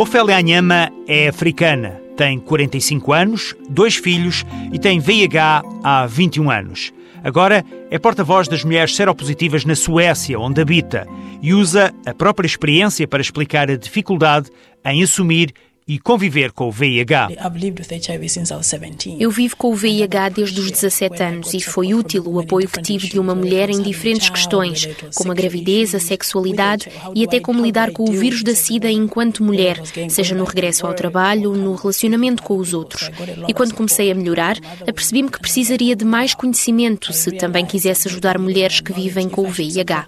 Ofélia Anhama é africana, tem 45 anos, dois filhos e tem VIH há 21 anos. Agora é porta-voz das mulheres seropositivas na Suécia, onde habita, e usa a própria experiência para explicar a dificuldade em assumir e conviver com o VIH. Eu vivo com o VIH desde os 17 anos e foi útil o apoio que tive de uma mulher em diferentes questões, como a gravidez, a sexualidade e até como lidar com o vírus da SIDA enquanto mulher, seja no regresso ao trabalho, no relacionamento com os outros. E quando comecei a melhorar, apercebi-me que precisaria de mais conhecimento se também quisesse ajudar mulheres que vivem com o VIH.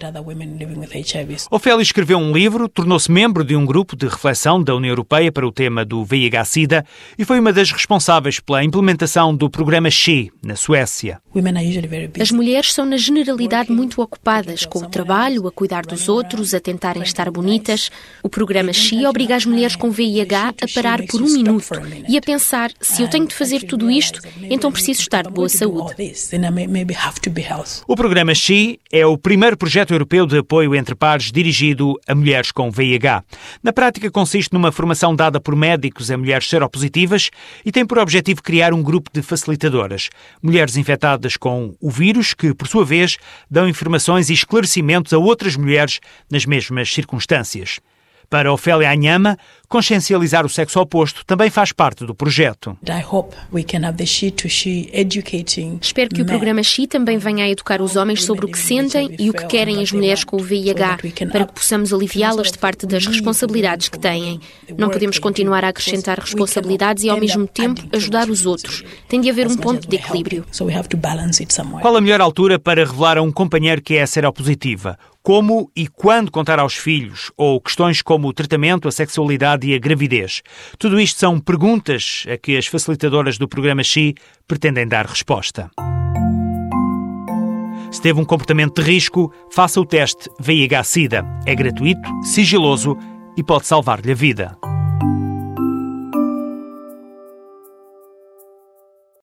Ofélia escreveu um livro, tornou-se membro de um grupo de reflexão da União Europeia para o tema problema do VIH-Sida e foi uma das responsáveis pela implementação do programa SHE na Suécia. As mulheres são, na generalidade, muito ocupadas com o trabalho, a cuidar dos outros, a tentarem estar bonitas. O programa SHE obriga as mulheres com VIH a parar por um minuto e a pensar: se eu tenho de fazer tudo isto, então preciso estar de boa saúde. O programa SHE é o primeiro projeto europeu de apoio entre pares dirigido a mulheres com VIH. Na prática, consiste numa formação dada por médicos a mulheres seropositivas e tem por objetivo criar um grupo de facilitadoras, mulheres infectadas com o vírus que, por sua vez, dão informações e esclarecimentos a outras mulheres nas mesmas circunstâncias. Para Ofélia Anhama, consciencializar o sexo oposto também faz parte do projeto. Espero que o programa Xi também venha a educar os homens sobre o que sentem e o que querem as mulheres com o VIH, para que possamos aliviá-las de parte das responsabilidades que têm. Não podemos continuar a acrescentar responsabilidades e, ao mesmo tempo, ajudar os outros. Tem de haver um ponto de equilíbrio. Qual a melhor altura para revelar a um companheiro que é seropositiva? Como e quando contar aos filhos, ou questões como o tratamento, a sexualidade e a gravidez. Tudo isto são perguntas a que as facilitadoras do programa XI pretendem dar resposta. Se teve um comportamento de risco, faça o teste VIH-Sida. É gratuito, sigiloso e pode salvar-lhe a vida.